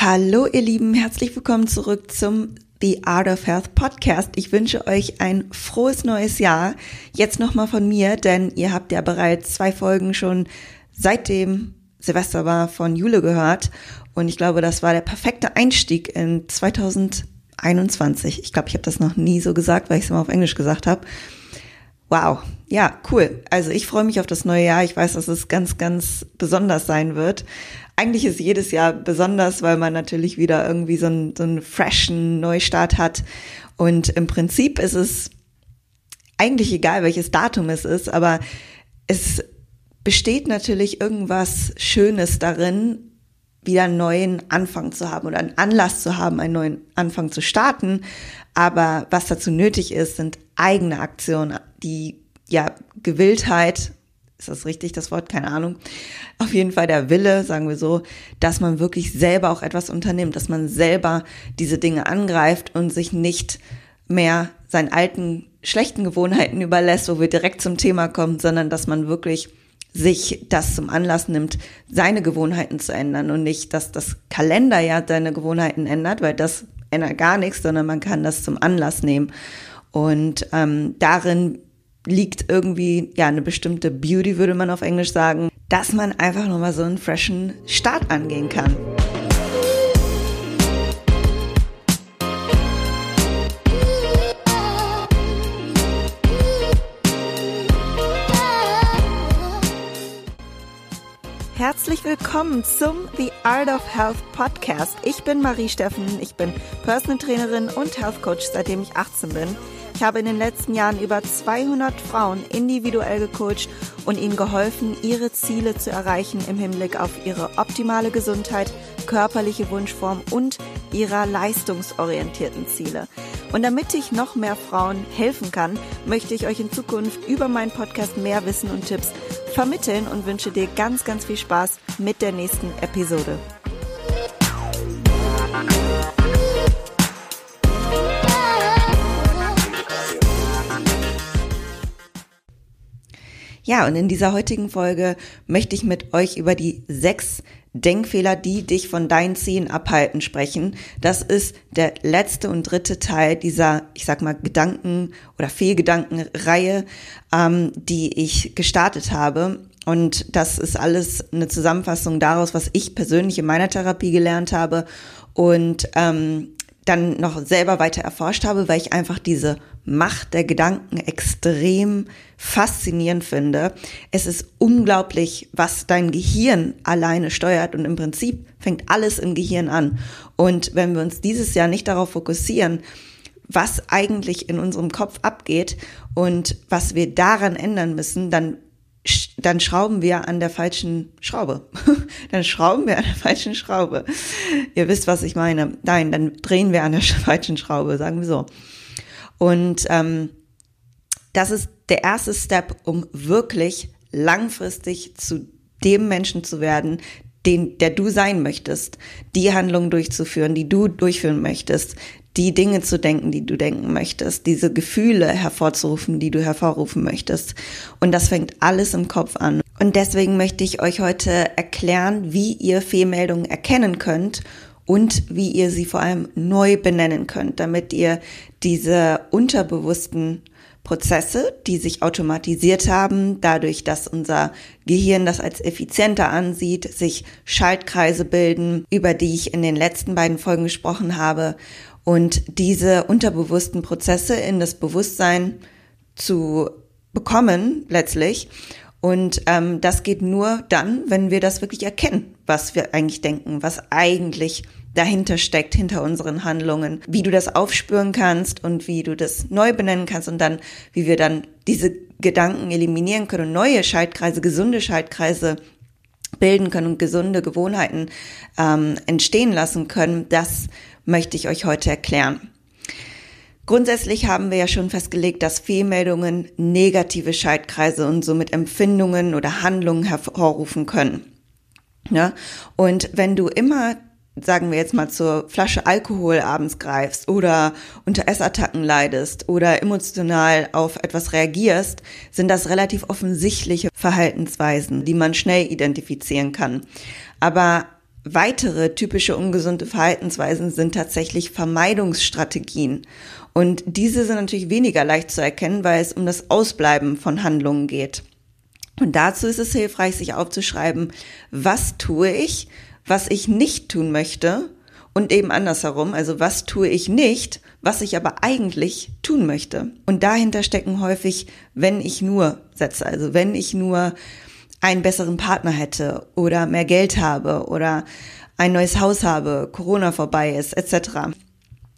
Hallo ihr Lieben, herzlich willkommen zurück zum The Art of Health Podcast. Ich wünsche euch ein frohes neues Jahr. Jetzt nochmal von mir, denn ihr habt ja bereits zwei Folgen schon seitdem Silvester war von Jule gehört. Und ich glaube, das war der perfekte Einstieg in 2021. Ich glaube, ich habe das noch nie so gesagt, weil ich es immer auf Englisch gesagt habe. Wow, ja, cool. Also ich freue mich auf das neue Jahr. Ich weiß, dass es ganz, ganz besonders sein wird eigentlich ist jedes Jahr besonders, weil man natürlich wieder irgendwie so einen, so einen freshen Neustart hat. Und im Prinzip ist es eigentlich egal, welches Datum es ist, aber es besteht natürlich irgendwas Schönes darin, wieder einen neuen Anfang zu haben oder einen Anlass zu haben, einen neuen Anfang zu starten. Aber was dazu nötig ist, sind eigene Aktionen, die ja Gewilltheit ist das richtig, das Wort? Keine Ahnung. Auf jeden Fall der Wille, sagen wir so, dass man wirklich selber auch etwas unternimmt, dass man selber diese Dinge angreift und sich nicht mehr seinen alten schlechten Gewohnheiten überlässt, wo wir direkt zum Thema kommen, sondern dass man wirklich sich das zum Anlass nimmt, seine Gewohnheiten zu ändern und nicht, dass das Kalender ja seine Gewohnheiten ändert, weil das gar nichts, sondern man kann das zum Anlass nehmen. Und ähm, darin liegt irgendwie ja eine bestimmte Beauty, würde man auf Englisch sagen, dass man einfach nochmal so einen freshen Start angehen kann. Herzlich willkommen zum The Art of Health Podcast. Ich bin Marie Steffen, ich bin Personal Trainerin und Health Coach, seitdem ich 18 bin. Ich habe in den letzten Jahren über 200 Frauen individuell gecoacht und ihnen geholfen, ihre Ziele zu erreichen im Hinblick auf ihre optimale Gesundheit, körperliche Wunschform und ihrer leistungsorientierten Ziele. Und damit ich noch mehr Frauen helfen kann, möchte ich euch in Zukunft über meinen Podcast mehr Wissen und Tipps vermitteln und wünsche dir ganz, ganz viel Spaß mit der nächsten Episode. Ja, und in dieser heutigen Folge möchte ich mit euch über die sechs Denkfehler, die dich von deinen Zielen abhalten, sprechen. Das ist der letzte und dritte Teil dieser, ich sag mal, Gedanken- oder Fehlgedankenreihe, ähm, die ich gestartet habe. Und das ist alles eine Zusammenfassung daraus, was ich persönlich in meiner Therapie gelernt habe und ähm, dann noch selber weiter erforscht habe, weil ich einfach diese Macht der Gedanken extrem faszinierend finde. Es ist unglaublich, was dein Gehirn alleine steuert und im Prinzip fängt alles im Gehirn an. Und wenn wir uns dieses Jahr nicht darauf fokussieren, was eigentlich in unserem Kopf abgeht und was wir daran ändern müssen, dann dann schrauben wir an der falschen Schraube. dann schrauben wir an der falschen Schraube. Ihr wisst, was ich meine. Nein, dann drehen wir an der falschen Schraube, sagen wir so. Und ähm, das ist der erste Step, um wirklich langfristig zu dem Menschen zu werden, den, der du sein möchtest, die Handlungen durchzuführen, die du durchführen möchtest, die Dinge zu denken, die du denken möchtest, diese Gefühle hervorzurufen, die du hervorrufen möchtest. Und das fängt alles im Kopf an. Und deswegen möchte ich euch heute erklären, wie ihr Fehlmeldungen erkennen könnt und wie ihr sie vor allem neu benennen könnt, damit ihr diese unterbewussten Prozesse, die sich automatisiert haben, dadurch, dass unser Gehirn das als effizienter ansieht, sich Schaltkreise bilden, über die ich in den letzten beiden Folgen gesprochen habe, und diese unterbewussten Prozesse in das Bewusstsein zu bekommen letztlich. Und ähm, das geht nur dann, wenn wir das wirklich erkennen, was wir eigentlich denken, was eigentlich dahinter steckt, hinter unseren Handlungen, wie du das aufspüren kannst und wie du das neu benennen kannst und dann, wie wir dann diese Gedanken eliminieren können und neue Schaltkreise, gesunde Schaltkreise bilden können und gesunde Gewohnheiten ähm, entstehen lassen können, das möchte ich euch heute erklären. Grundsätzlich haben wir ja schon festgelegt, dass Fehlmeldungen negative Schaltkreise und somit Empfindungen oder Handlungen hervorrufen können. Ja? Und wenn du immer, sagen wir jetzt mal, zur Flasche Alkohol abends greifst oder unter Essattacken leidest oder emotional auf etwas reagierst, sind das relativ offensichtliche Verhaltensweisen, die man schnell identifizieren kann. Aber weitere typische ungesunde Verhaltensweisen sind tatsächlich Vermeidungsstrategien. Und diese sind natürlich weniger leicht zu erkennen, weil es um das Ausbleiben von Handlungen geht. Und dazu ist es hilfreich, sich aufzuschreiben, was tue ich, was ich nicht tun möchte und eben andersherum, also was tue ich nicht, was ich aber eigentlich tun möchte. Und dahinter stecken häufig, wenn ich nur Sätze, also wenn ich nur einen besseren Partner hätte oder mehr Geld habe oder ein neues Haus habe, Corona vorbei ist, etc.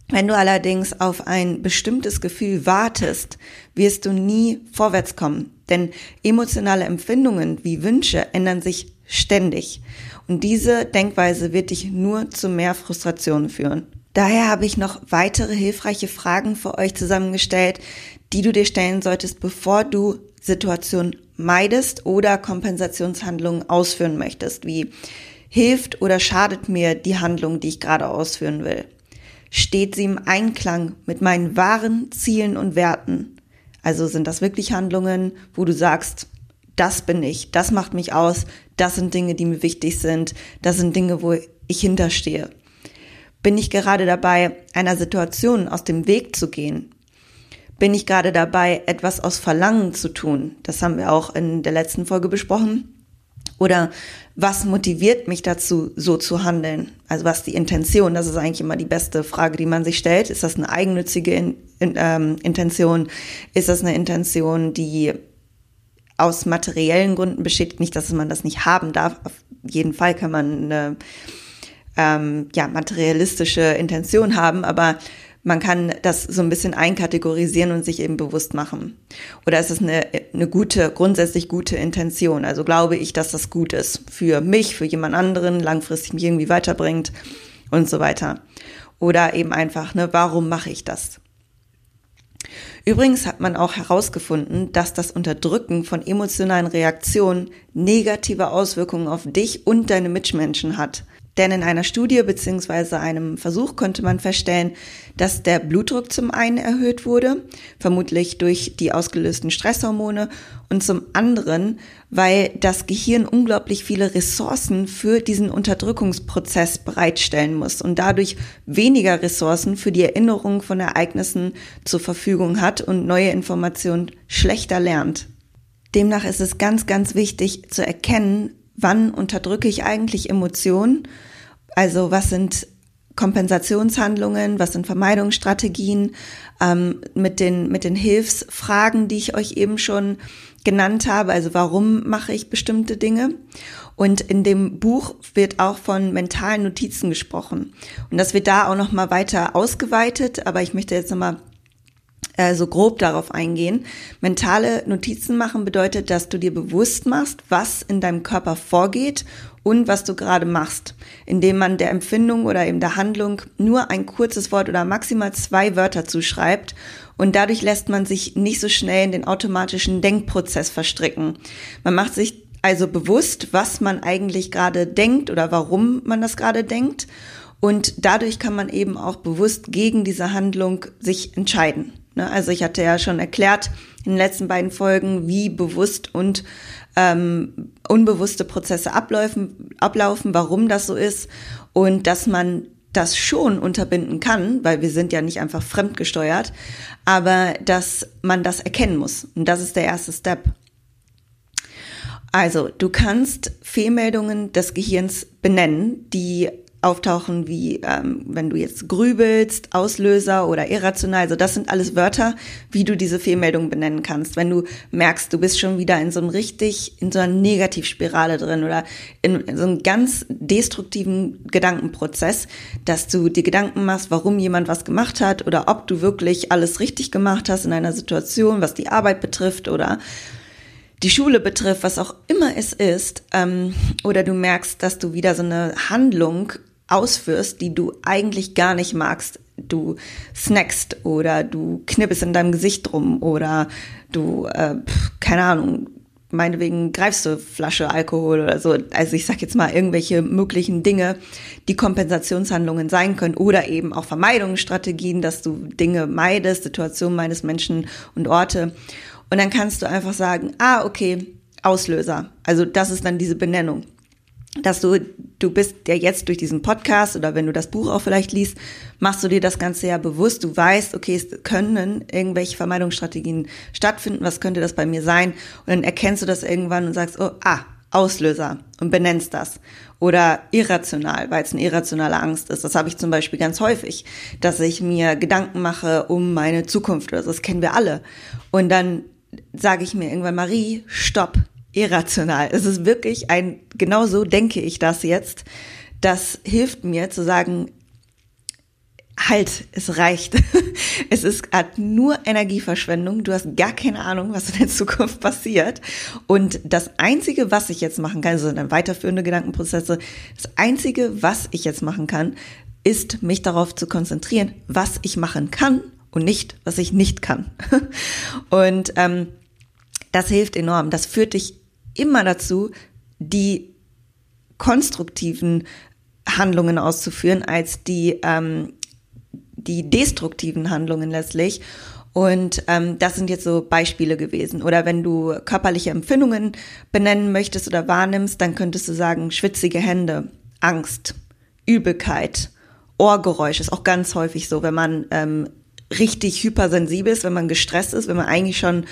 Wenn du allerdings auf ein bestimmtes Gefühl wartest, wirst du nie vorwärts kommen. Denn emotionale Empfindungen wie Wünsche ändern sich ständig. Und diese Denkweise wird dich nur zu mehr Frustration führen. Daher habe ich noch weitere hilfreiche Fragen für euch zusammengestellt, die du dir stellen solltest, bevor du Situationen meidest oder Kompensationshandlungen ausführen möchtest, wie hilft oder schadet mir die Handlung, die ich gerade ausführen will? Steht sie im Einklang mit meinen wahren Zielen und Werten? Also sind das wirklich Handlungen, wo du sagst, das bin ich, das macht mich aus, das sind Dinge, die mir wichtig sind, das sind Dinge, wo ich hinterstehe. Bin ich gerade dabei, einer Situation aus dem Weg zu gehen? Bin ich gerade dabei, etwas aus Verlangen zu tun? Das haben wir auch in der letzten Folge besprochen. Oder was motiviert mich dazu, so zu handeln? Also was die Intention? Das ist eigentlich immer die beste Frage, die man sich stellt. Ist das eine eigennützige in, in, ähm, Intention? Ist das eine Intention, die aus materiellen Gründen besteht? Nicht, dass man das nicht haben darf. Auf jeden Fall kann man eine ähm, ja, materialistische Intention haben, aber man kann das so ein bisschen einkategorisieren und sich eben bewusst machen. Oder ist es eine, eine gute, grundsätzlich gute Intention? Also glaube ich, dass das gut ist für mich, für jemand anderen, langfristig mich irgendwie weiterbringt und so weiter. Oder eben einfach, ne, warum mache ich das? Übrigens hat man auch herausgefunden, dass das Unterdrücken von emotionalen Reaktionen negative Auswirkungen auf dich und deine Mitmenschen hat. Denn in einer Studie beziehungsweise einem Versuch konnte man feststellen, dass der Blutdruck zum einen erhöht wurde, vermutlich durch die ausgelösten Stresshormone, und zum anderen, weil das Gehirn unglaublich viele Ressourcen für diesen Unterdrückungsprozess bereitstellen muss und dadurch weniger Ressourcen für die Erinnerung von Ereignissen zur Verfügung hat und neue Informationen schlechter lernt. Demnach ist es ganz, ganz wichtig zu erkennen, wann unterdrücke ich eigentlich Emotionen? Also was sind Kompensationshandlungen, was sind Vermeidungsstrategien, ähm, mit den, mit den Hilfsfragen, die ich euch eben schon genannt habe, also warum mache ich bestimmte Dinge. Und in dem Buch wird auch von mentalen Notizen gesprochen. Und das wird da auch nochmal weiter ausgeweitet, aber ich möchte jetzt nochmal äh, so grob darauf eingehen. Mentale Notizen machen bedeutet, dass du dir bewusst machst, was in deinem Körper vorgeht und was du gerade machst, indem man der Empfindung oder eben der Handlung nur ein kurzes Wort oder maximal zwei Wörter zuschreibt und dadurch lässt man sich nicht so schnell in den automatischen Denkprozess verstricken. Man macht sich also bewusst, was man eigentlich gerade denkt oder warum man das gerade denkt und dadurch kann man eben auch bewusst gegen diese Handlung sich entscheiden. Ne? Also ich hatte ja schon erklärt in den letzten beiden Folgen, wie bewusst und ähm, unbewusste Prozesse ablaufen, ablaufen, warum das so ist und dass man das schon unterbinden kann, weil wir sind ja nicht einfach fremdgesteuert, aber dass man das erkennen muss. Und das ist der erste Step. Also, du kannst Fehlmeldungen des Gehirns benennen, die auftauchen wie, ähm, wenn du jetzt grübelst, Auslöser oder irrational. Also das sind alles Wörter, wie du diese Fehlmeldung benennen kannst. Wenn du merkst, du bist schon wieder in so einem richtig, in so einer Negativspirale drin oder in, in so einem ganz destruktiven Gedankenprozess, dass du dir Gedanken machst, warum jemand was gemacht hat oder ob du wirklich alles richtig gemacht hast in einer Situation, was die Arbeit betrifft oder die Schule betrifft, was auch immer es ist, ähm, oder du merkst, dass du wieder so eine Handlung ausführst, die du eigentlich gar nicht magst. Du snackst oder du knippest in deinem Gesicht rum oder du, äh, keine Ahnung, meinetwegen greifst du Flasche Alkohol oder so. Also ich sag jetzt mal irgendwelche möglichen Dinge, die Kompensationshandlungen sein können oder eben auch Vermeidungsstrategien, dass du Dinge meidest, Situationen meines Menschen und Orte. Und dann kannst du einfach sagen, ah, okay, Auslöser. Also das ist dann diese Benennung. Dass du, du bist ja jetzt durch diesen Podcast oder wenn du das Buch auch vielleicht liest, machst du dir das Ganze ja bewusst. Du weißt, okay, es können irgendwelche Vermeidungsstrategien stattfinden. Was könnte das bei mir sein? Und dann erkennst du das irgendwann und sagst, oh, ah, Auslöser und benennst das. Oder irrational, weil es eine irrationale Angst ist. Das habe ich zum Beispiel ganz häufig, dass ich mir Gedanken mache um meine Zukunft oder so. Das kennen wir alle. Und dann sage ich mir irgendwann, Marie, stopp, irrational. Es ist wirklich ein, genau so denke ich das jetzt. Das hilft mir zu sagen, halt, es reicht. Es ist hat nur Energieverschwendung. Du hast gar keine Ahnung, was in der Zukunft passiert. Und das Einzige, was ich jetzt machen kann, also dann weiterführende Gedankenprozesse, das Einzige, was ich jetzt machen kann, ist, mich darauf zu konzentrieren, was ich machen kann und nicht, was ich nicht kann. Und ähm, das hilft enorm. Das führt dich immer dazu, die konstruktiven Handlungen auszuführen als die, ähm, die destruktiven Handlungen letztlich. Und ähm, das sind jetzt so Beispiele gewesen. Oder wenn du körperliche Empfindungen benennen möchtest oder wahrnimmst, dann könntest du sagen, schwitzige Hände, Angst, Übelkeit, Ohrgeräusch ist auch ganz häufig so, wenn man ähm, richtig hypersensibel ist, wenn man gestresst ist, wenn man eigentlich schon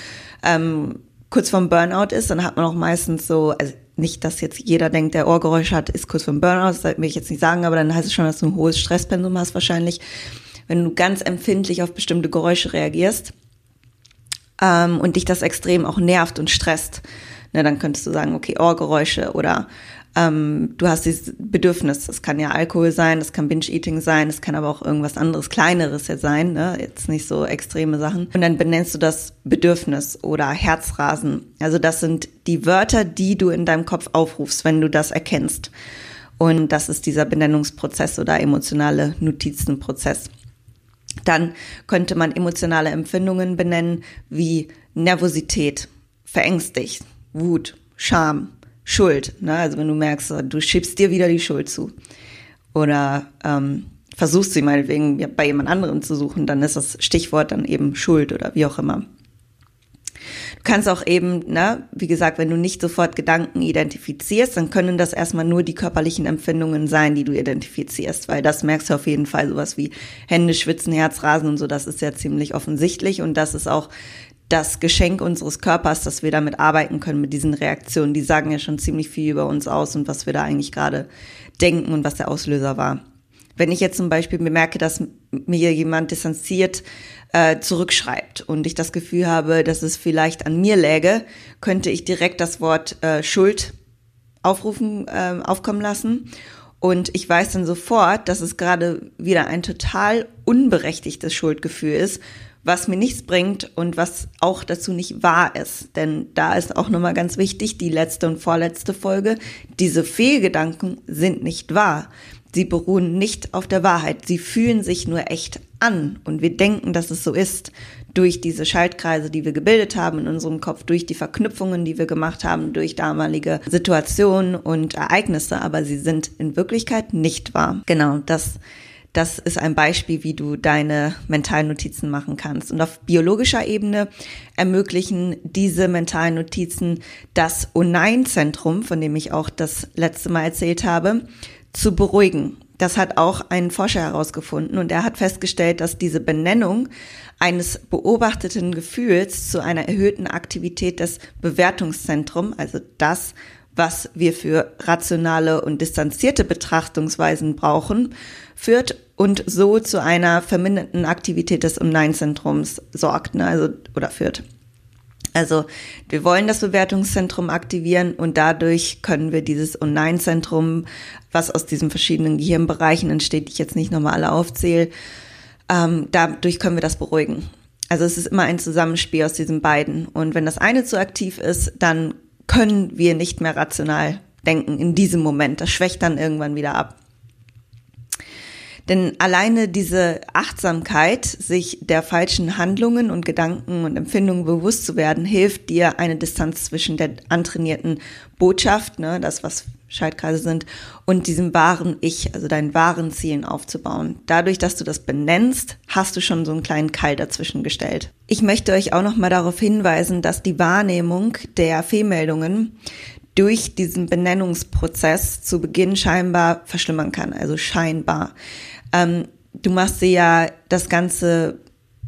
ähm, kurz vorm Burnout ist, dann hat man auch meistens so, also nicht, dass jetzt jeder denkt, der Ohrgeräusch hat, ist kurz vorm Burnout, das will ich jetzt nicht sagen, aber dann heißt es schon, dass du ein hohes Stresspensum hast wahrscheinlich, wenn du ganz empfindlich auf bestimmte Geräusche reagierst ähm, und dich das extrem auch nervt und stresst. Ne, dann könntest du sagen, okay, Ohrgeräusche oder ähm, du hast dieses Bedürfnis, das kann ja Alkohol sein, das kann Binge-Eating sein, das kann aber auch irgendwas anderes, kleineres jetzt sein, ne? jetzt nicht so extreme Sachen. Und dann benennst du das Bedürfnis oder Herzrasen. Also das sind die Wörter, die du in deinem Kopf aufrufst, wenn du das erkennst. Und das ist dieser Benennungsprozess oder emotionale Notizenprozess. Dann könnte man emotionale Empfindungen benennen wie Nervosität, verängstigt, Wut, Scham, Schuld. Ne? Also wenn du merkst, du schiebst dir wieder die Schuld zu oder ähm, versuchst sie meinetwegen bei jemand anderem zu suchen, dann ist das Stichwort dann eben Schuld oder wie auch immer. Du kannst auch eben, ne, wie gesagt, wenn du nicht sofort Gedanken identifizierst, dann können das erstmal nur die körperlichen Empfindungen sein, die du identifizierst, weil das merkst du auf jeden Fall, sowas wie Hände schwitzen, Herzrasen und so, das ist ja ziemlich offensichtlich und das ist auch das Geschenk unseres Körpers, dass wir damit arbeiten können mit diesen Reaktionen. Die sagen ja schon ziemlich viel über uns aus und was wir da eigentlich gerade denken und was der Auslöser war. Wenn ich jetzt zum Beispiel bemerke, dass mir jemand distanziert äh, zurückschreibt und ich das Gefühl habe, dass es vielleicht an mir läge, könnte ich direkt das Wort äh, Schuld aufrufen, äh, aufkommen lassen. Und ich weiß dann sofort, dass es gerade wieder ein total unberechtigtes Schuldgefühl ist, was mir nichts bringt und was auch dazu nicht wahr ist. Denn da ist auch nochmal ganz wichtig, die letzte und vorletzte Folge, diese Fehlgedanken sind nicht wahr. Sie beruhen nicht auf der Wahrheit. Sie fühlen sich nur echt an. Und wir denken, dass es so ist durch diese Schaltkreise, die wir gebildet haben in unserem Kopf, durch die Verknüpfungen, die wir gemacht haben, durch damalige Situationen und Ereignisse. Aber sie sind in Wirklichkeit nicht wahr. Genau, das das ist ein Beispiel, wie du deine mentalen Notizen machen kannst. Und auf biologischer Ebene ermöglichen diese mentalen Notizen das O-Nein-Zentrum, von dem ich auch das letzte Mal erzählt habe, zu beruhigen. Das hat auch ein Forscher herausgefunden und er hat festgestellt, dass diese Benennung eines beobachteten Gefühls zu einer erhöhten Aktivität des Bewertungszentrums, also das, was wir für rationale und distanzierte Betrachtungsweisen brauchen, führt und so zu einer verminderten Aktivität des Online-Zentrums sorgt, ne, also, oder führt. Also wir wollen das Bewertungszentrum aktivieren und dadurch können wir dieses Online-Zentrum, was aus diesen verschiedenen Gehirnbereichen entsteht, die ich jetzt nicht nochmal alle aufzähle, ähm, dadurch können wir das beruhigen. Also es ist immer ein Zusammenspiel aus diesen beiden. Und wenn das eine zu aktiv ist, dann können wir nicht mehr rational denken in diesem Moment. Das schwächt dann irgendwann wieder ab. Denn alleine diese Achtsamkeit, sich der falschen Handlungen und Gedanken und Empfindungen bewusst zu werden, hilft dir, eine Distanz zwischen der antrainierten Botschaft, ne, das was Schaltkreise sind, und diesem wahren Ich, also deinen wahren Zielen aufzubauen. Dadurch, dass du das benennst, hast du schon so einen kleinen Keil dazwischen gestellt. Ich möchte euch auch noch mal darauf hinweisen, dass die Wahrnehmung der Fehlmeldungen durch diesen Benennungsprozess zu Beginn scheinbar verschlimmern kann, also scheinbar. Ähm, du machst dir ja das Ganze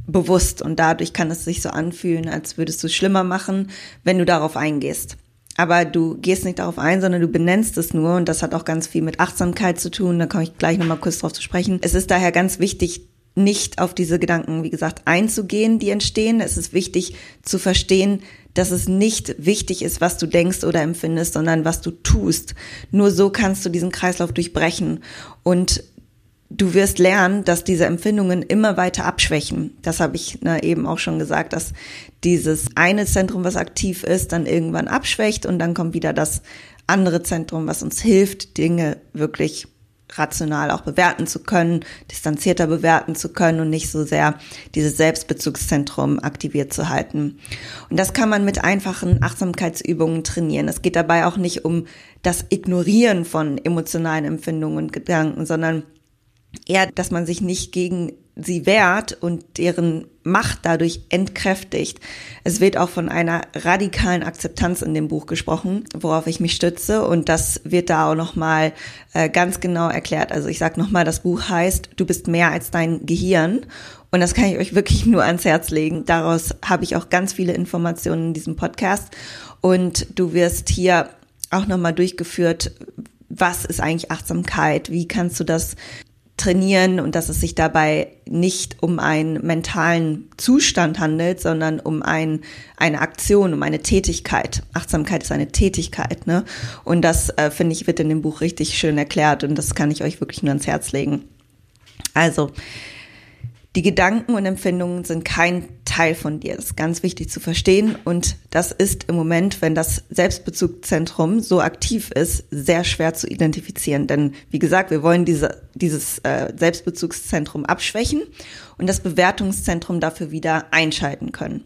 bewusst und dadurch kann es sich so anfühlen, als würdest du es schlimmer machen, wenn du darauf eingehst. Aber du gehst nicht darauf ein, sondern du benennst es nur und das hat auch ganz viel mit Achtsamkeit zu tun. Da komme ich gleich nochmal kurz drauf zu sprechen. Es ist daher ganz wichtig, nicht auf diese Gedanken, wie gesagt, einzugehen, die entstehen. Es ist wichtig zu verstehen, dass es nicht wichtig ist, was du denkst oder empfindest, sondern was du tust. Nur so kannst du diesen Kreislauf durchbrechen. Und du wirst lernen, dass diese Empfindungen immer weiter abschwächen. Das habe ich ne, eben auch schon gesagt, dass dieses eine Zentrum, was aktiv ist, dann irgendwann abschwächt und dann kommt wieder das andere Zentrum, was uns hilft, Dinge wirklich rational auch bewerten zu können, distanzierter bewerten zu können und nicht so sehr dieses Selbstbezugszentrum aktiviert zu halten. Und das kann man mit einfachen Achtsamkeitsübungen trainieren. Es geht dabei auch nicht um das Ignorieren von emotionalen Empfindungen und Gedanken, sondern eher, dass man sich nicht gegen sie wehrt und deren Macht dadurch entkräftigt. Es wird auch von einer radikalen Akzeptanz in dem Buch gesprochen, worauf ich mich stütze und das wird da auch nochmal äh, ganz genau erklärt. Also ich sage nochmal, das Buch heißt, du bist mehr als dein Gehirn und das kann ich euch wirklich nur ans Herz legen. Daraus habe ich auch ganz viele Informationen in diesem Podcast und du wirst hier auch nochmal durchgeführt, was ist eigentlich Achtsamkeit? Wie kannst du das trainieren und dass es sich dabei nicht um einen mentalen Zustand handelt, sondern um ein, eine Aktion, um eine Tätigkeit. Achtsamkeit ist eine Tätigkeit, ne? Und das, äh, finde ich, wird in dem Buch richtig schön erklärt und das kann ich euch wirklich nur ans Herz legen. Also, die Gedanken und Empfindungen sind kein Teil von dir. Das ist ganz wichtig zu verstehen. Und das ist im Moment, wenn das Selbstbezugszentrum so aktiv ist, sehr schwer zu identifizieren. Denn wie gesagt, wir wollen diese, dieses äh, Selbstbezugszentrum abschwächen und das Bewertungszentrum dafür wieder einschalten können.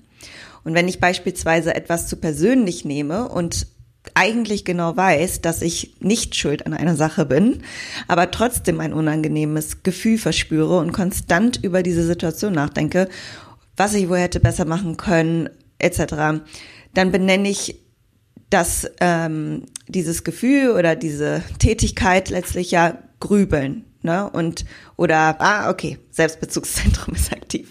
Und wenn ich beispielsweise etwas zu persönlich nehme und eigentlich genau weiß, dass ich nicht schuld an einer Sache bin, aber trotzdem ein unangenehmes Gefühl verspüre und konstant über diese Situation nachdenke, was ich wohl hätte besser machen können, etc., dann benenne ich das, ähm, dieses Gefühl oder diese Tätigkeit letztlich ja Grübeln ne? Und oder ah, okay, Selbstbezugszentrum ist aktiv.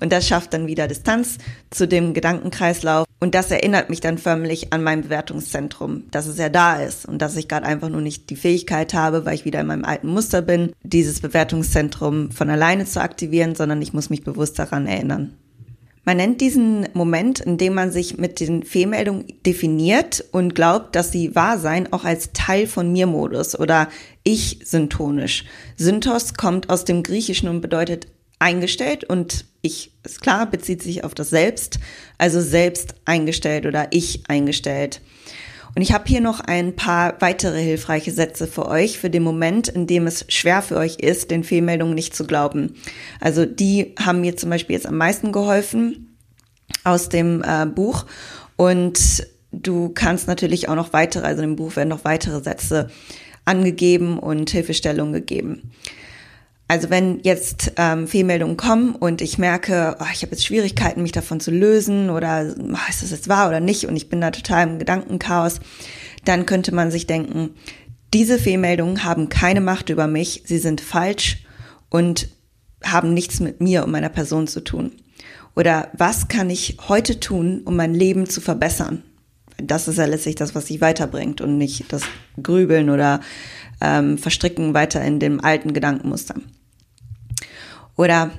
Und das schafft dann wieder Distanz zu dem Gedankenkreislauf und das erinnert mich dann förmlich an mein Bewertungszentrum, dass es ja da ist und dass ich gerade einfach nur nicht die Fähigkeit habe, weil ich wieder in meinem alten Muster bin, dieses Bewertungszentrum von alleine zu aktivieren, sondern ich muss mich bewusst daran erinnern. Man nennt diesen Moment, in dem man sich mit den Fehlmeldungen definiert und glaubt, dass sie wahr seien, auch als Teil von Mir-Modus oder Ich-syntonisch. Synthos kommt aus dem Griechischen und bedeutet eingestellt und ich, ist klar, bezieht sich auf das Selbst, also selbst eingestellt oder ich eingestellt. Und ich habe hier noch ein paar weitere hilfreiche Sätze für euch für den Moment, in dem es schwer für euch ist, den Fehlmeldungen nicht zu glauben. Also die haben mir zum Beispiel jetzt am meisten geholfen aus dem äh, Buch. Und du kannst natürlich auch noch weitere, also im Buch werden noch weitere Sätze angegeben und Hilfestellungen gegeben. Also wenn jetzt ähm, Fehlmeldungen kommen und ich merke, oh, ich habe jetzt Schwierigkeiten, mich davon zu lösen oder oh, ist das jetzt wahr oder nicht und ich bin da total im Gedankenchaos, dann könnte man sich denken, diese Fehlmeldungen haben keine Macht über mich, sie sind falsch und haben nichts mit mir und meiner Person zu tun. Oder was kann ich heute tun, um mein Leben zu verbessern? Das ist ja letztlich das, was sich weiterbringt und nicht das Grübeln oder ähm, Verstricken weiter in dem alten Gedankenmuster. Oder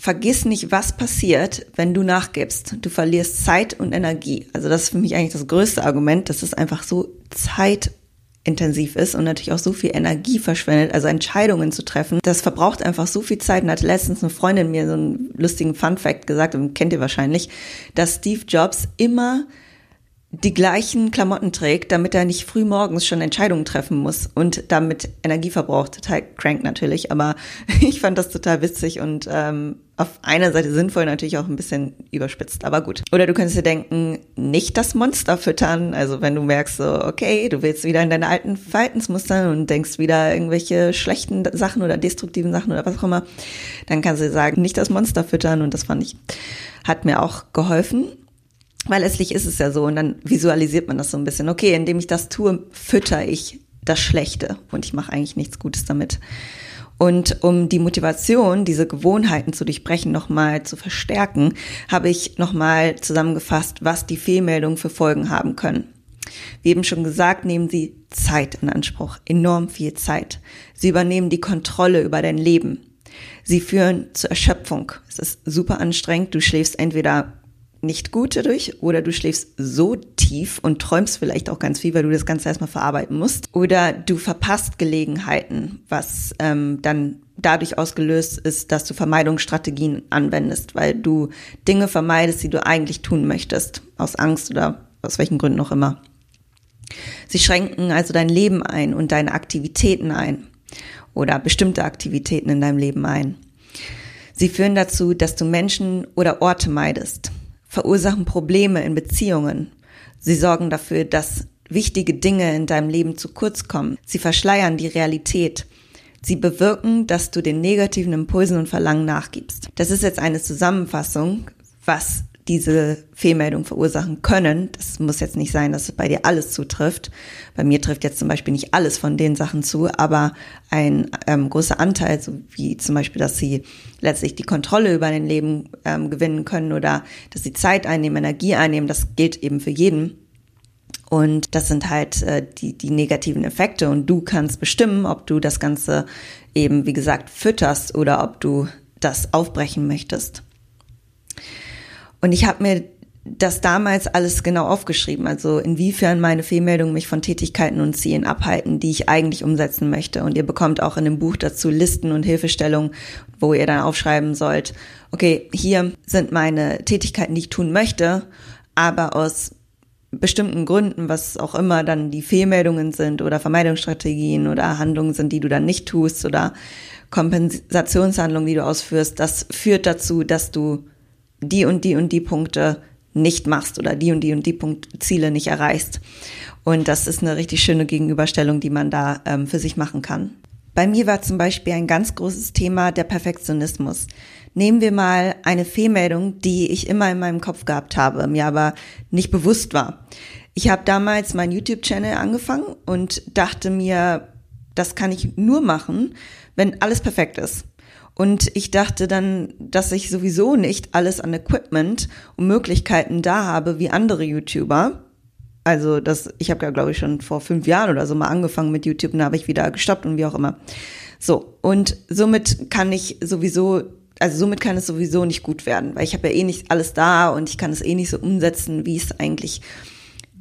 vergiss nicht, was passiert, wenn du nachgibst. Du verlierst Zeit und Energie. Also das ist für mich eigentlich das größte Argument, dass es einfach so zeitintensiv ist und natürlich auch so viel Energie verschwendet, also Entscheidungen zu treffen. Das verbraucht einfach so viel Zeit. Und hat letztens eine Freundin mir so einen lustigen Fun Fact gesagt, und kennt ihr wahrscheinlich, dass Steve Jobs immer die gleichen Klamotten trägt, damit er nicht früh morgens schon Entscheidungen treffen muss und damit Energie verbraucht. Total crank natürlich, aber ich fand das total witzig und ähm, auf einer Seite sinnvoll, natürlich auch ein bisschen überspitzt, aber gut. Oder du könntest dir denken, nicht das Monster füttern. Also wenn du merkst so, okay, du willst wieder in deine alten Verhaltensmuster und denkst wieder irgendwelche schlechten Sachen oder destruktiven Sachen oder was auch immer, dann kannst du dir sagen, nicht das Monster füttern und das fand ich, hat mir auch geholfen. Weil letztlich ist es ja so und dann visualisiert man das so ein bisschen. Okay, indem ich das tue, fütter ich das Schlechte und ich mache eigentlich nichts Gutes damit. Und um die Motivation, diese Gewohnheiten zu durchbrechen, nochmal zu verstärken, habe ich nochmal zusammengefasst, was die Fehlmeldungen für Folgen haben können. Wie eben schon gesagt, nehmen sie Zeit in Anspruch, enorm viel Zeit. Sie übernehmen die Kontrolle über dein Leben. Sie führen zur Erschöpfung. Es ist super anstrengend. Du schläfst entweder nicht gut dadurch oder du schläfst so tief und träumst vielleicht auch ganz viel, weil du das Ganze erstmal verarbeiten musst. Oder du verpasst Gelegenheiten, was ähm, dann dadurch ausgelöst ist, dass du Vermeidungsstrategien anwendest, weil du Dinge vermeidest, die du eigentlich tun möchtest, aus Angst oder aus welchen Gründen auch immer. Sie schränken also dein Leben ein und deine Aktivitäten ein oder bestimmte Aktivitäten in deinem Leben ein. Sie führen dazu, dass du Menschen oder Orte meidest, verursachen Probleme in Beziehungen. Sie sorgen dafür, dass wichtige Dinge in deinem Leben zu kurz kommen. Sie verschleiern die Realität. Sie bewirken, dass du den negativen Impulsen und Verlangen nachgibst. Das ist jetzt eine Zusammenfassung, was diese Fehlmeldung verursachen können. Das muss jetzt nicht sein, dass es bei dir alles zutrifft. Bei mir trifft jetzt zum Beispiel nicht alles von den Sachen zu, aber ein ähm, großer Anteil, so wie zum Beispiel, dass sie letztlich die Kontrolle über dein Leben ähm, gewinnen können oder dass sie Zeit einnehmen, Energie einnehmen, das gilt eben für jeden. Und das sind halt äh, die, die negativen Effekte. Und du kannst bestimmen, ob du das Ganze eben, wie gesagt, fütterst oder ob du das aufbrechen möchtest. Und ich habe mir das damals alles genau aufgeschrieben, also inwiefern meine Fehlmeldungen mich von Tätigkeiten und Zielen abhalten, die ich eigentlich umsetzen möchte. Und ihr bekommt auch in dem Buch dazu Listen und Hilfestellungen, wo ihr dann aufschreiben sollt, okay, hier sind meine Tätigkeiten, die ich tun möchte, aber aus bestimmten Gründen, was auch immer dann die Fehlmeldungen sind oder Vermeidungsstrategien oder Handlungen sind, die du dann nicht tust oder Kompensationshandlungen, die du ausführst, das führt dazu, dass du die und die und die Punkte nicht machst oder die und die und die Punkt Ziele nicht erreichst. Und das ist eine richtig schöne Gegenüberstellung, die man da ähm, für sich machen kann. Bei mir war zum Beispiel ein ganz großes Thema der Perfektionismus. Nehmen wir mal eine Fehlmeldung, die ich immer in meinem Kopf gehabt habe, mir aber nicht bewusst war. Ich habe damals meinen YouTube-Channel angefangen und dachte mir, das kann ich nur machen, wenn alles perfekt ist. Und ich dachte dann, dass ich sowieso nicht alles an Equipment und Möglichkeiten da habe wie andere YouTuber. Also das, ich habe ja, glaube ich, schon vor fünf Jahren oder so mal angefangen mit YouTube und da habe ich wieder gestoppt und wie auch immer. So, und somit kann ich sowieso, also somit kann es sowieso nicht gut werden, weil ich habe ja eh nicht alles da und ich kann es eh nicht so umsetzen, wie es eigentlich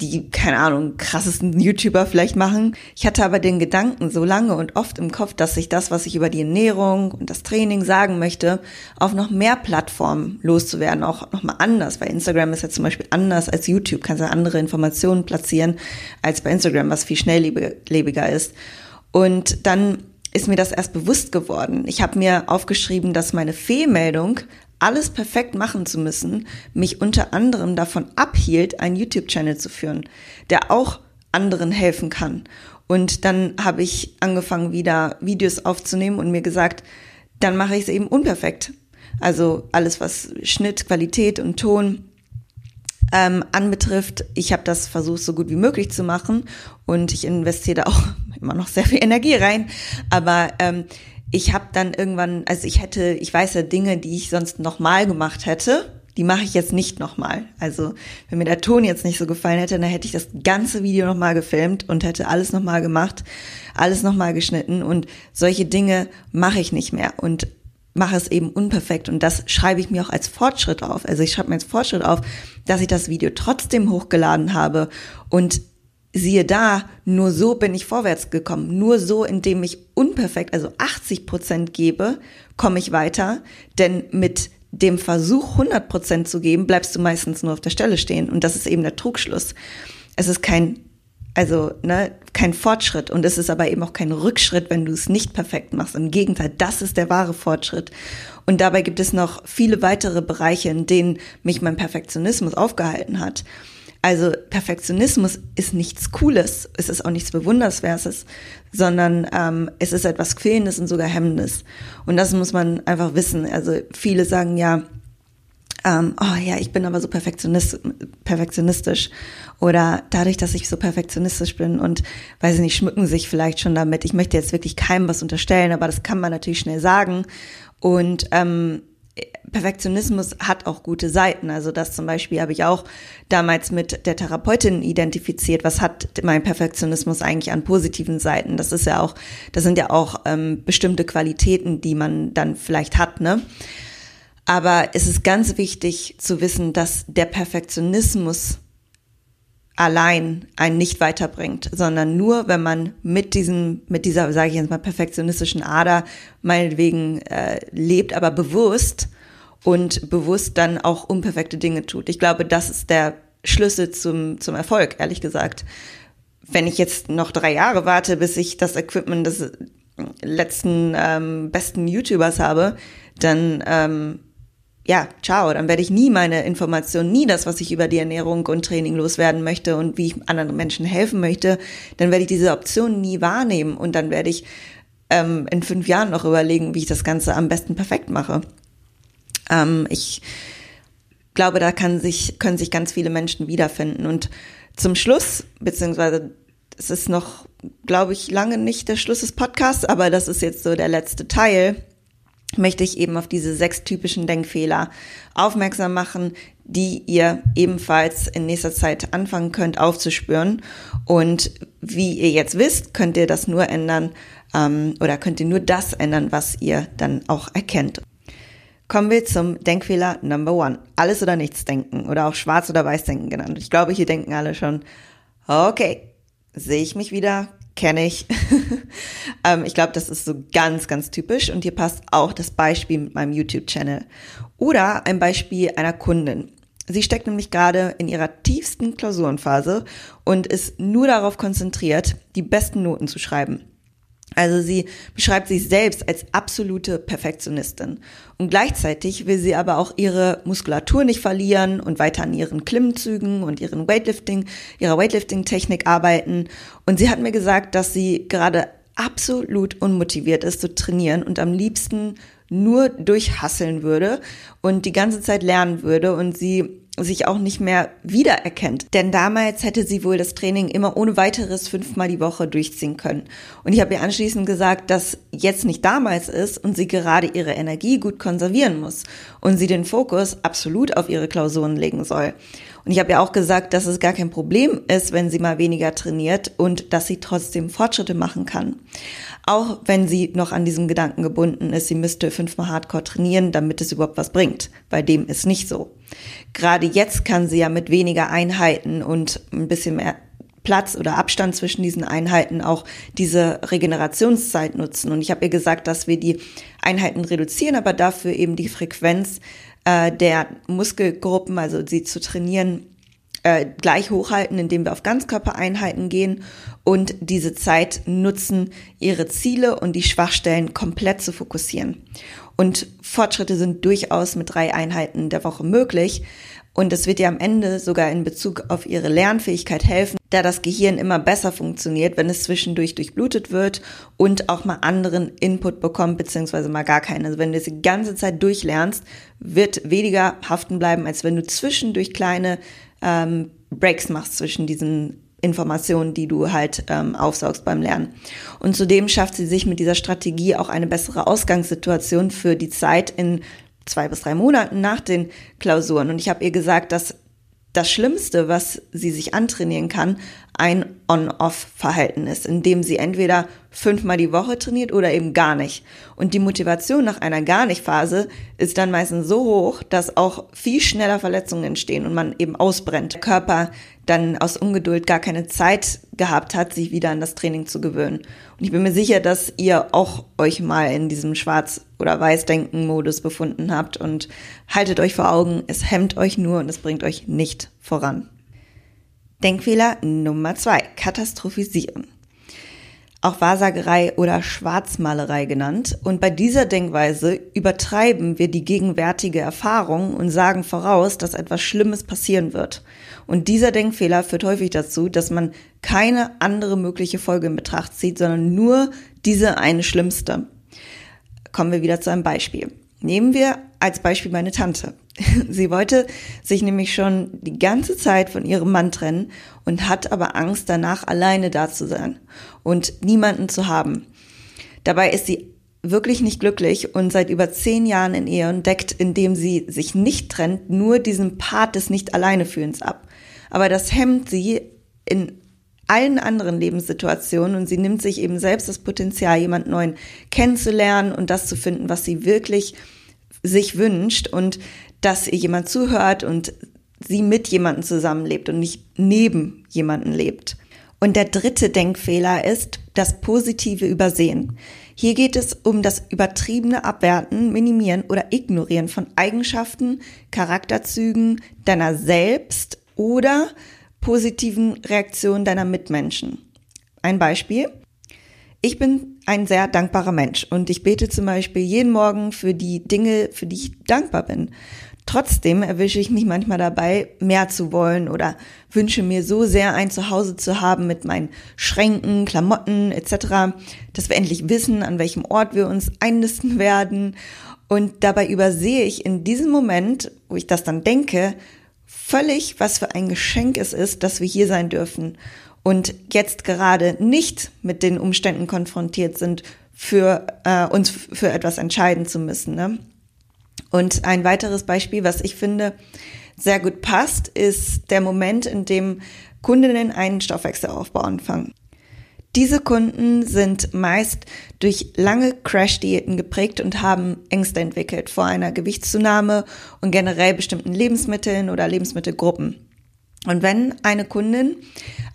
die, keine Ahnung, krassesten YouTuber vielleicht machen. Ich hatte aber den Gedanken so lange und oft im Kopf, dass ich das, was ich über die Ernährung und das Training sagen möchte, auf noch mehr Plattformen loszuwerden, auch nochmal anders, weil Instagram ist ja zum Beispiel anders als YouTube, kannst du andere Informationen platzieren als bei Instagram, was viel schnelllebiger ist. Und dann ist mir das erst bewusst geworden. Ich habe mir aufgeschrieben, dass meine Fehlmeldung alles perfekt machen zu müssen, mich unter anderem davon abhielt, einen YouTube-Channel zu führen, der auch anderen helfen kann. Und dann habe ich angefangen, wieder Videos aufzunehmen und mir gesagt, dann mache ich es eben unperfekt. Also alles, was Schnitt, Qualität und Ton ähm, anbetrifft, ich habe das versucht, so gut wie möglich zu machen und ich investiere da auch immer noch sehr viel Energie rein. Aber ähm, ich habe dann irgendwann, also ich hätte, ich weiß ja Dinge, die ich sonst nochmal gemacht hätte, die mache ich jetzt nicht nochmal. Also wenn mir der Ton jetzt nicht so gefallen hätte, dann hätte ich das ganze Video nochmal gefilmt und hätte alles nochmal gemacht, alles nochmal geschnitten und solche Dinge mache ich nicht mehr und mache es eben unperfekt und das schreibe ich mir auch als Fortschritt auf. Also ich schreibe mir als Fortschritt auf, dass ich das Video trotzdem hochgeladen habe und siehe da, nur so bin ich vorwärts gekommen. Nur so, indem ich unperfekt, also 80 Prozent gebe, komme ich weiter. Denn mit dem Versuch, 100 Prozent zu geben, bleibst du meistens nur auf der Stelle stehen. Und das ist eben der Trugschluss. Es ist kein, also, ne, kein Fortschritt. Und es ist aber eben auch kein Rückschritt, wenn du es nicht perfekt machst. Im Gegenteil, das ist der wahre Fortschritt. Und dabei gibt es noch viele weitere Bereiche, in denen mich mein Perfektionismus aufgehalten hat. Also Perfektionismus ist nichts Cooles, es ist auch nichts Bewunderswertes, sondern ähm, es ist etwas Quälendes und sogar Hemmendes. Und das muss man einfach wissen. Also viele sagen ja, ähm, oh ja, ich bin aber so perfektionist, perfektionistisch. Oder dadurch, dass ich so perfektionistisch bin und, weiß ich nicht, schmücken sich vielleicht schon damit. Ich möchte jetzt wirklich keinem was unterstellen, aber das kann man natürlich schnell sagen. Und ähm, Perfektionismus hat auch gute Seiten. Also das zum Beispiel habe ich auch damals mit der Therapeutin identifiziert. Was hat mein Perfektionismus eigentlich an positiven Seiten? Das ist ja auch, das sind ja auch ähm, bestimmte Qualitäten, die man dann vielleicht hat, ne? Aber es ist ganz wichtig zu wissen, dass der Perfektionismus allein einen nicht weiterbringt, sondern nur, wenn man mit diesem, mit dieser, sage ich jetzt mal, perfektionistischen Ader meinetwegen äh, lebt, aber bewusst und bewusst dann auch unperfekte Dinge tut. Ich glaube, das ist der Schlüssel zum, zum Erfolg, ehrlich gesagt. Wenn ich jetzt noch drei Jahre warte, bis ich das Equipment des letzten ähm, besten YouTubers habe, dann ähm, ja, ciao, dann werde ich nie meine Informationen, nie das, was ich über die Ernährung und Training loswerden möchte und wie ich anderen Menschen helfen möchte, dann werde ich diese Option nie wahrnehmen und dann werde ich ähm, in fünf Jahren noch überlegen, wie ich das Ganze am besten perfekt mache. Ähm, ich glaube, da kann sich, können sich ganz viele Menschen wiederfinden. Und zum Schluss, beziehungsweise es ist noch, glaube ich, lange nicht der Schluss des Podcasts, aber das ist jetzt so der letzte Teil, möchte ich eben auf diese sechs typischen Denkfehler aufmerksam machen, die ihr ebenfalls in nächster Zeit anfangen könnt aufzuspüren. Und wie ihr jetzt wisst, könnt ihr das nur ändern ähm, oder könnt ihr nur das ändern, was ihr dann auch erkennt. Kommen wir zum Denkfehler Number One. Alles oder nichts denken oder auch schwarz oder weiß denken genannt. Ich glaube, hier denken alle schon, okay, sehe ich mich wieder, kenne ich. ähm, ich glaube, das ist so ganz, ganz typisch und hier passt auch das Beispiel mit meinem YouTube-Channel. Oder ein Beispiel einer Kundin. Sie steckt nämlich gerade in ihrer tiefsten Klausurenphase und ist nur darauf konzentriert, die besten Noten zu schreiben. Also sie beschreibt sich selbst als absolute Perfektionistin. Und gleichzeitig will sie aber auch ihre Muskulatur nicht verlieren und weiter an ihren Klimmzügen und ihren Weightlifting, ihrer Weightlifting-Technik arbeiten. Und sie hat mir gesagt, dass sie gerade absolut unmotiviert ist zu trainieren und am liebsten nur durchhasseln würde und die ganze Zeit lernen würde und sie sich auch nicht mehr wiedererkennt. Denn damals hätte sie wohl das Training immer ohne weiteres fünfmal die Woche durchziehen können. Und ich habe ihr anschließend gesagt, dass jetzt nicht damals ist und sie gerade ihre Energie gut konservieren muss und sie den Fokus absolut auf ihre Klausuren legen soll. Und ich habe ja auch gesagt, dass es gar kein Problem ist, wenn sie mal weniger trainiert und dass sie trotzdem Fortschritte machen kann. Auch wenn sie noch an diesem Gedanken gebunden ist, sie müsste fünfmal Hardcore trainieren, damit es überhaupt was bringt. Bei dem ist nicht so. Gerade jetzt kann sie ja mit weniger Einheiten und ein bisschen mehr Platz oder Abstand zwischen diesen Einheiten auch diese Regenerationszeit nutzen. Und ich habe ihr gesagt, dass wir die Einheiten reduzieren, aber dafür eben die Frequenz äh, der Muskelgruppen, also sie zu trainieren, äh, gleich hochhalten, indem wir auf Ganzkörpereinheiten gehen und diese Zeit nutzen, ihre Ziele und die Schwachstellen komplett zu fokussieren. Und Fortschritte sind durchaus mit drei Einheiten der Woche möglich. Und es wird ihr am Ende sogar in Bezug auf ihre Lernfähigkeit helfen, da das Gehirn immer besser funktioniert, wenn es zwischendurch durchblutet wird und auch mal anderen Input bekommt, beziehungsweise mal gar keinen. Also wenn du es die ganze Zeit durchlernst, wird weniger haften bleiben, als wenn du zwischendurch kleine ähm, Breaks machst zwischen diesen Informationen, die du halt ähm, aufsaugst beim Lernen. Und zudem schafft sie sich mit dieser Strategie auch eine bessere Ausgangssituation für die Zeit in zwei bis drei Monaten nach den Klausuren. Und ich habe ihr gesagt, dass das Schlimmste, was sie sich antrainieren kann, ein On-Off-Verhalten ist, in dem sie entweder fünfmal die Woche trainiert oder eben gar nicht. Und die Motivation nach einer gar nicht Phase ist dann meistens so hoch, dass auch viel schneller Verletzungen entstehen und man eben ausbrennt. Der Körper dann aus Ungeduld gar keine Zeit gehabt hat, sich wieder an das Training zu gewöhnen. Und ich bin mir sicher, dass ihr auch euch mal in diesem Schwarz- oder Weiß-Denken-Modus befunden habt und haltet euch vor Augen, es hemmt euch nur und es bringt euch nicht voran. Denkfehler Nummer zwei, katastrophisieren auch Wahrsagerei oder Schwarzmalerei genannt. Und bei dieser Denkweise übertreiben wir die gegenwärtige Erfahrung und sagen voraus, dass etwas Schlimmes passieren wird. Und dieser Denkfehler führt häufig dazu, dass man keine andere mögliche Folge in Betracht zieht, sondern nur diese eine schlimmste. Kommen wir wieder zu einem Beispiel. Nehmen wir als Beispiel meine Tante. Sie wollte sich nämlich schon die ganze Zeit von ihrem Mann trennen und hat aber Angst danach alleine da zu sein und niemanden zu haben. Dabei ist sie wirklich nicht glücklich und seit über zehn Jahren in Ehe und deckt, indem sie sich nicht trennt, nur diesen Part des Nicht-Alleine-Fühlens ab. Aber das hemmt sie in allen anderen Lebenssituationen und sie nimmt sich eben selbst das Potenzial, jemand Neuen kennenzulernen und das zu finden, was sie wirklich sich wünscht und dass ihr jemand zuhört und sie mit jemandem zusammenlebt und nicht neben jemanden lebt. Und der dritte Denkfehler ist das positive Übersehen. Hier geht es um das übertriebene Abwerten, Minimieren oder Ignorieren von Eigenschaften, Charakterzügen deiner selbst oder positiven Reaktionen deiner Mitmenschen. Ein Beispiel. Ich bin ein sehr dankbarer Mensch und ich bete zum Beispiel jeden Morgen für die Dinge, für die ich dankbar bin. Trotzdem erwische ich mich manchmal dabei, mehr zu wollen oder wünsche mir so sehr ein Zuhause zu haben mit meinen Schränken, Klamotten etc., dass wir endlich wissen, an welchem Ort wir uns einnisten werden. Und dabei übersehe ich in diesem Moment, wo ich das dann denke, völlig, was für ein Geschenk es ist, dass wir hier sein dürfen und jetzt gerade nicht mit den Umständen konfrontiert sind, für äh, uns für etwas entscheiden zu müssen. Ne? Und ein weiteres Beispiel, was ich finde sehr gut passt, ist der Moment, in dem Kundinnen einen Stoffwechselaufbau anfangen. Diese Kunden sind meist durch lange Crash-Diäten geprägt und haben Ängste entwickelt vor einer Gewichtszunahme und generell bestimmten Lebensmitteln oder Lebensmittelgruppen. Und wenn eine Kundin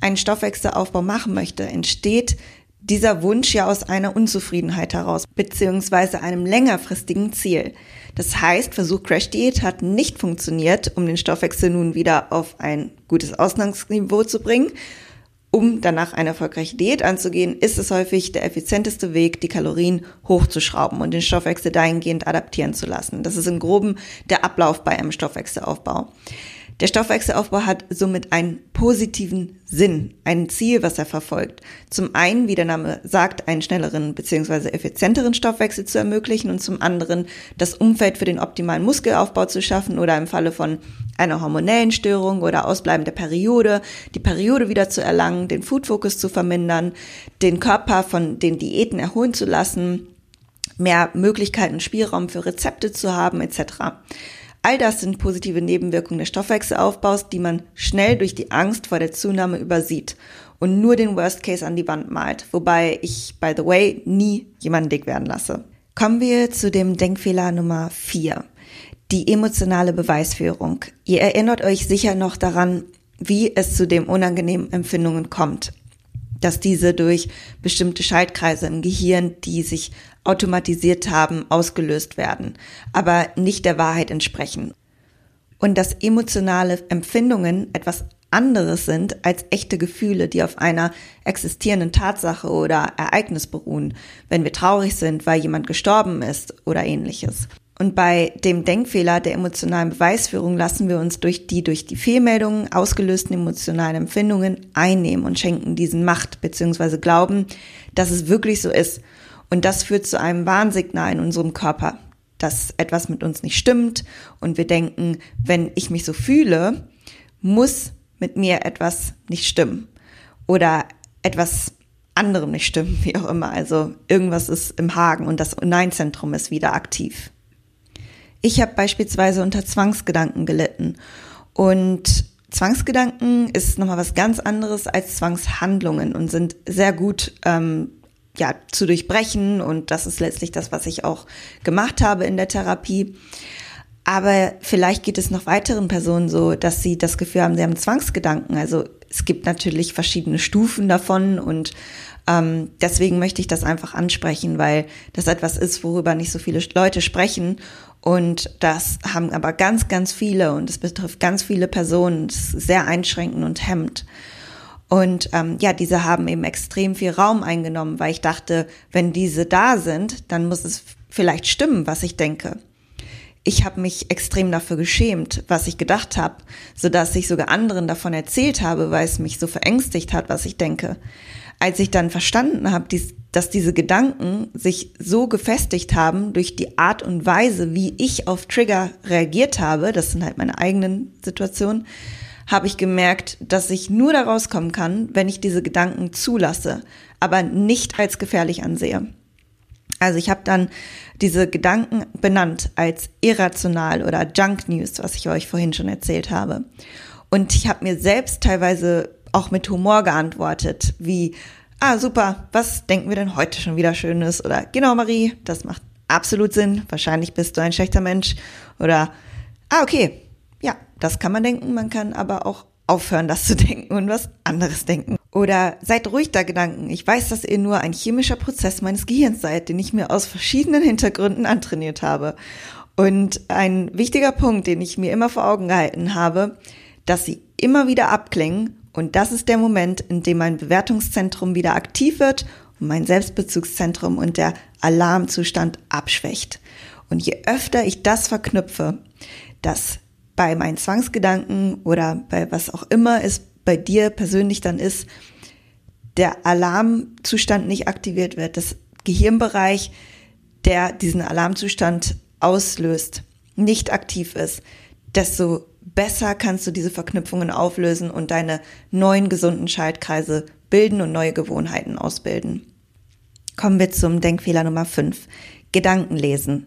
einen Stoffwechselaufbau machen möchte, entsteht dieser Wunsch ja aus einer Unzufriedenheit heraus, beziehungsweise einem längerfristigen Ziel. Das heißt, Versuch Crash Diät hat nicht funktioniert, um den Stoffwechsel nun wieder auf ein gutes Ausgangsniveau zu bringen. Um danach eine erfolgreiche Diät anzugehen, ist es häufig der effizienteste Weg, die Kalorien hochzuschrauben und den Stoffwechsel dahingehend adaptieren zu lassen. Das ist im Groben der Ablauf bei einem Stoffwechselaufbau. Der Stoffwechselaufbau hat somit einen positiven Sinn, ein Ziel, was er verfolgt. Zum einen, wie der Name sagt, einen schnelleren bzw. effizienteren Stoffwechsel zu ermöglichen und zum anderen das Umfeld für den optimalen Muskelaufbau zu schaffen oder im Falle von einer hormonellen Störung oder Ausbleiben der Periode, die Periode wieder zu erlangen, den Food-Fokus zu vermindern, den Körper von den Diäten erholen zu lassen, mehr Möglichkeiten, Spielraum für Rezepte zu haben etc. All das sind positive Nebenwirkungen des Stoffwechselaufbaus, die man schnell durch die Angst vor der Zunahme übersieht und nur den Worst Case an die Wand malt, wobei ich, by the way, nie jemanden dick werden lasse. Kommen wir zu dem Denkfehler Nummer vier: Die emotionale Beweisführung. Ihr erinnert euch sicher noch daran, wie es zu den unangenehmen Empfindungen kommt dass diese durch bestimmte Schaltkreise im Gehirn, die sich automatisiert haben, ausgelöst werden, aber nicht der Wahrheit entsprechen. Und dass emotionale Empfindungen etwas anderes sind als echte Gefühle, die auf einer existierenden Tatsache oder Ereignis beruhen, wenn wir traurig sind, weil jemand gestorben ist oder ähnliches. Und bei dem Denkfehler der emotionalen Beweisführung lassen wir uns durch die durch die Fehlmeldungen ausgelösten emotionalen Empfindungen einnehmen und schenken diesen Macht bzw. glauben, dass es wirklich so ist. Und das führt zu einem Warnsignal in unserem Körper, dass etwas mit uns nicht stimmt und wir denken, wenn ich mich so fühle, muss mit mir etwas nicht stimmen oder etwas anderem nicht stimmen, wie auch immer. Also irgendwas ist im Hagen und das Nein-Zentrum ist wieder aktiv. Ich habe beispielsweise unter Zwangsgedanken gelitten. Und Zwangsgedanken ist nochmal was ganz anderes als Zwangshandlungen und sind sehr gut ähm, ja, zu durchbrechen. Und das ist letztlich das, was ich auch gemacht habe in der Therapie. Aber vielleicht geht es noch weiteren Personen so, dass sie das Gefühl haben, sie haben Zwangsgedanken. Also es gibt natürlich verschiedene Stufen davon und ähm, deswegen möchte ich das einfach ansprechen, weil das etwas ist, worüber nicht so viele Leute sprechen. Und das haben aber ganz, ganz viele und es betrifft ganz viele Personen. Es ist sehr einschränkend und hemmt. Und ähm, ja, diese haben eben extrem viel Raum eingenommen, weil ich dachte, wenn diese da sind, dann muss es vielleicht stimmen, was ich denke. Ich habe mich extrem dafür geschämt, was ich gedacht habe, so dass ich sogar anderen davon erzählt habe, weil es mich so verängstigt hat, was ich denke als ich dann verstanden habe, dies, dass diese Gedanken sich so gefestigt haben durch die Art und Weise, wie ich auf Trigger reagiert habe, das sind halt meine eigenen Situationen, habe ich gemerkt, dass ich nur da rauskommen kann, wenn ich diese Gedanken zulasse, aber nicht als gefährlich ansehe. Also ich habe dann diese Gedanken benannt als irrational oder Junk News, was ich euch vorhin schon erzählt habe. Und ich habe mir selbst teilweise auch mit Humor geantwortet, wie, ah super, was denken wir denn heute schon wieder Schönes? Oder genau Marie, das macht absolut Sinn, wahrscheinlich bist du ein schlechter Mensch. Oder, ah okay, ja, das kann man denken, man kann aber auch aufhören, das zu denken und was anderes denken. Oder seid ruhig da Gedanken. Ich weiß, dass ihr nur ein chemischer Prozess meines Gehirns seid, den ich mir aus verschiedenen Hintergründen antrainiert habe. Und ein wichtiger Punkt, den ich mir immer vor Augen gehalten habe, dass sie immer wieder abklingen und das ist der Moment, in dem mein Bewertungszentrum wieder aktiv wird und mein Selbstbezugszentrum und der Alarmzustand abschwächt. Und je öfter ich das verknüpfe, dass bei meinen Zwangsgedanken oder bei was auch immer es bei dir persönlich dann ist, der Alarmzustand nicht aktiviert wird, das Gehirnbereich, der diesen Alarmzustand auslöst, nicht aktiv ist, desto besser kannst du diese Verknüpfungen auflösen und deine neuen gesunden Schaltkreise bilden und neue Gewohnheiten ausbilden. Kommen wir zum Denkfehler Nummer 5. Gedanken lesen.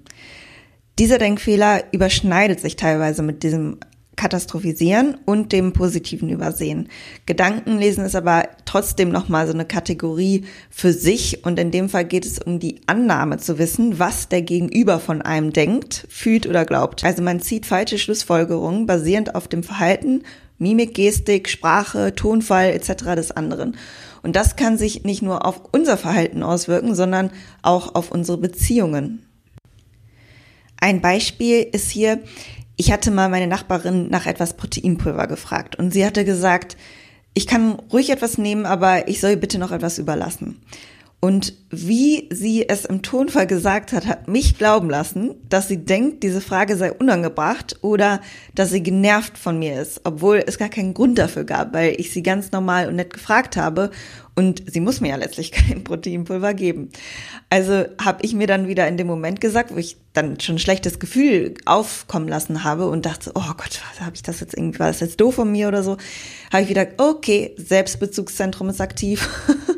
Dieser Denkfehler überschneidet sich teilweise mit diesem Katastrophisieren und dem positiven Übersehen. Gedankenlesen ist aber trotzdem nochmal so eine Kategorie für sich und in dem Fall geht es um die Annahme zu wissen, was der Gegenüber von einem denkt, fühlt oder glaubt. Also man zieht falsche Schlussfolgerungen basierend auf dem Verhalten, Mimik, Gestik, Sprache, Tonfall etc. des anderen. Und das kann sich nicht nur auf unser Verhalten auswirken, sondern auch auf unsere Beziehungen. Ein Beispiel ist hier, ich hatte mal meine Nachbarin nach etwas Proteinpulver gefragt und sie hatte gesagt, ich kann ruhig etwas nehmen, aber ich soll bitte noch etwas überlassen. Und wie sie es im Tonfall gesagt hat, hat mich glauben lassen, dass sie denkt, diese Frage sei unangebracht oder dass sie genervt von mir ist, obwohl es gar keinen Grund dafür gab, weil ich sie ganz normal und nett gefragt habe und sie muss mir ja letztlich kein Proteinpulver geben. Also habe ich mir dann wieder in dem Moment gesagt, wo ich dann schon ein schlechtes Gefühl aufkommen lassen habe und dachte, oh Gott, habe ich das jetzt irgendwie, war das jetzt doof von mir oder so, habe ich wieder, okay, Selbstbezugszentrum ist aktiv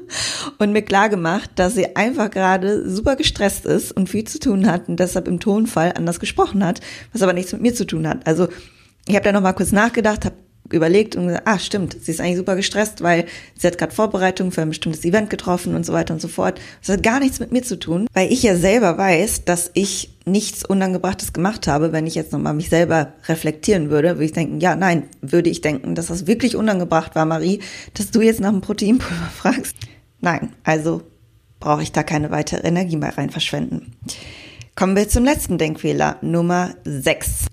und mir klar gemacht, dass sie einfach gerade super gestresst ist und viel zu tun hat und deshalb im Tonfall anders gesprochen hat, was aber nichts mit mir zu tun hat. Also ich habe da noch mal kurz nachgedacht, habe überlegt und gesagt, ah, stimmt, sie ist eigentlich super gestresst, weil sie hat gerade Vorbereitungen für ein bestimmtes Event getroffen und so weiter und so fort. Das hat gar nichts mit mir zu tun, weil ich ja selber weiß, dass ich nichts Unangebrachtes gemacht habe. Wenn ich jetzt nochmal mich selber reflektieren würde, würde ich denken, ja, nein, würde ich denken, dass das wirklich unangebracht war, Marie, dass du jetzt nach einem Proteinpulver fragst. Nein, also brauche ich da keine weitere Energie mehr rein verschwenden. Kommen wir zum letzten Denkfehler, Nummer 6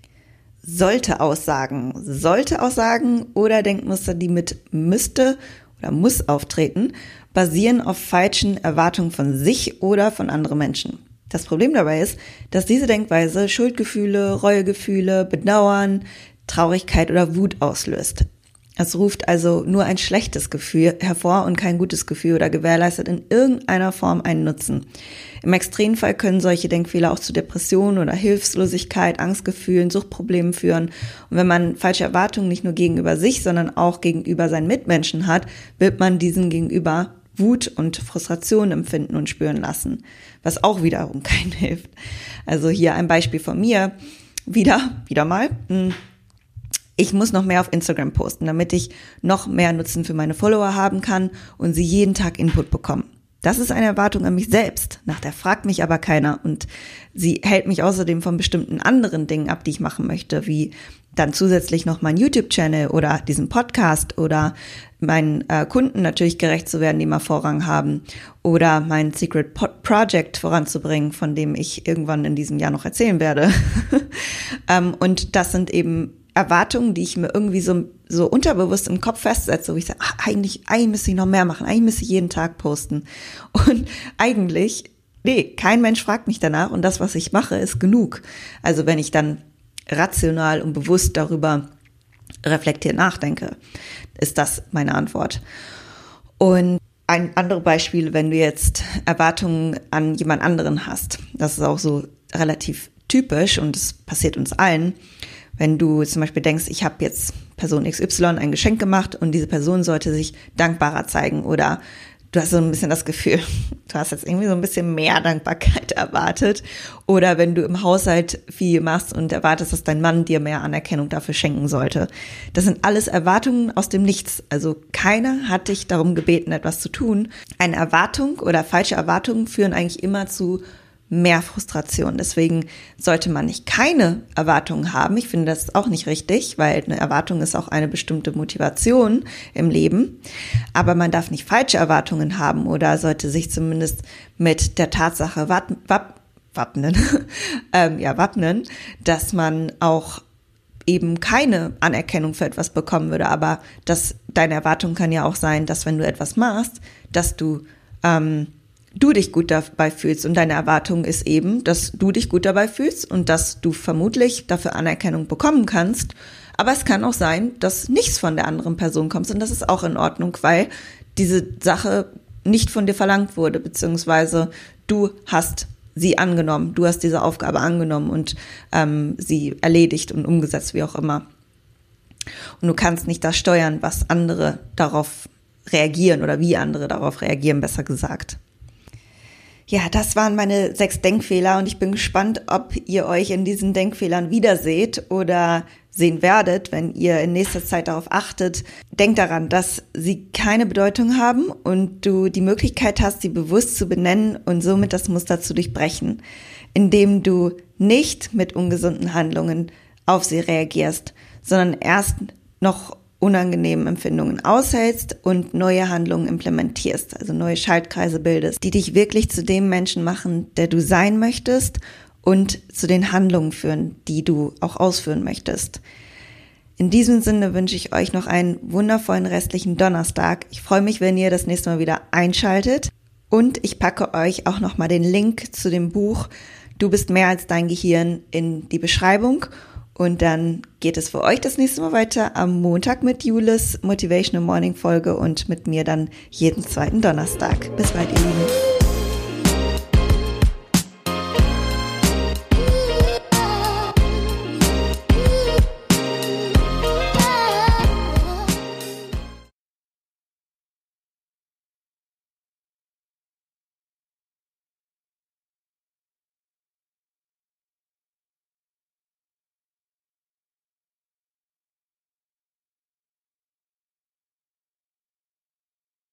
sollte Aussagen, sollte Aussagen oder Denkmuster, die mit müsste oder muss auftreten, basieren auf falschen Erwartungen von sich oder von anderen Menschen. Das Problem dabei ist, dass diese Denkweise Schuldgefühle, Reuegefühle, Bedauern, Traurigkeit oder Wut auslöst. Es ruft also nur ein schlechtes Gefühl hervor und kein gutes Gefühl oder gewährleistet in irgendeiner Form einen Nutzen. Im Extremfall können solche Denkfehler auch zu Depressionen oder Hilflosigkeit, Angstgefühlen, Suchtproblemen führen. Und wenn man falsche Erwartungen nicht nur gegenüber sich, sondern auch gegenüber seinen Mitmenschen hat, wird man diesen gegenüber Wut und Frustration empfinden und spüren lassen, was auch wiederum keinen hilft. Also hier ein Beispiel von mir. Wieder, wieder mal. Hm ich muss noch mehr auf Instagram posten, damit ich noch mehr Nutzen für meine Follower haben kann und sie jeden Tag Input bekommen. Das ist eine Erwartung an mich selbst, nach der fragt mich aber keiner und sie hält mich außerdem von bestimmten anderen Dingen ab, die ich machen möchte, wie dann zusätzlich noch mein YouTube-Channel oder diesen Podcast oder meinen äh, Kunden natürlich gerecht zu werden, die immer Vorrang haben oder mein Secret Project voranzubringen, von dem ich irgendwann in diesem Jahr noch erzählen werde. ähm, und das sind eben Erwartungen, die ich mir irgendwie so, so unterbewusst im Kopf festsetze, wo ich sage, ach, eigentlich, eigentlich müsste ich noch mehr machen, eigentlich müsste ich jeden Tag posten. Und eigentlich, nee, kein Mensch fragt mich danach und das, was ich mache, ist genug. Also wenn ich dann rational und bewusst darüber reflektiert nachdenke, ist das meine Antwort. Und ein anderes Beispiel, wenn du jetzt Erwartungen an jemand anderen hast. Das ist auch so relativ typisch und es passiert uns allen. Wenn du zum Beispiel denkst, ich habe jetzt Person XY ein Geschenk gemacht und diese Person sollte sich dankbarer zeigen oder du hast so ein bisschen das Gefühl, du hast jetzt irgendwie so ein bisschen mehr Dankbarkeit erwartet. Oder wenn du im Haushalt viel machst und erwartest, dass dein Mann dir mehr Anerkennung dafür schenken sollte. Das sind alles Erwartungen aus dem Nichts. Also keiner hat dich darum gebeten, etwas zu tun. Eine Erwartung oder falsche Erwartungen führen eigentlich immer zu mehr Frustration. Deswegen sollte man nicht keine Erwartungen haben. Ich finde das auch nicht richtig, weil eine Erwartung ist auch eine bestimmte Motivation im Leben. Aber man darf nicht falsche Erwartungen haben oder sollte sich zumindest mit der Tatsache wappnen, ähm, ja, wappnen, dass man auch eben keine Anerkennung für etwas bekommen würde. Aber dass deine Erwartung kann ja auch sein, dass wenn du etwas machst, dass du ähm, du dich gut dabei fühlst. Und deine Erwartung ist eben, dass du dich gut dabei fühlst und dass du vermutlich dafür Anerkennung bekommen kannst. Aber es kann auch sein, dass nichts von der anderen Person kommt und das ist auch in Ordnung, weil diese Sache nicht von dir verlangt wurde, beziehungsweise du hast sie angenommen, du hast diese Aufgabe angenommen und ähm, sie erledigt und umgesetzt, wie auch immer. Und du kannst nicht das steuern, was andere darauf reagieren oder wie andere darauf reagieren, besser gesagt. Ja, das waren meine sechs Denkfehler und ich bin gespannt, ob ihr euch in diesen Denkfehlern wiederseht oder sehen werdet, wenn ihr in nächster Zeit darauf achtet. Denkt daran, dass sie keine Bedeutung haben und du die Möglichkeit hast, sie bewusst zu benennen und somit das Muster zu durchbrechen, indem du nicht mit ungesunden Handlungen auf sie reagierst, sondern erst noch unangenehmen Empfindungen aushältst und neue Handlungen implementierst, also neue Schaltkreise bildest, die dich wirklich zu dem Menschen machen, der du sein möchtest und zu den Handlungen führen, die du auch ausführen möchtest. In diesem Sinne wünsche ich euch noch einen wundervollen restlichen Donnerstag. Ich freue mich, wenn ihr das nächste Mal wieder einschaltet und ich packe euch auch noch mal den Link zu dem Buch Du bist mehr als dein Gehirn in die Beschreibung und dann geht es für euch das nächste Mal weiter am Montag mit Julis Motivational Morning Folge und mit mir dann jeden zweiten Donnerstag. Bis bald, ihr Lieben.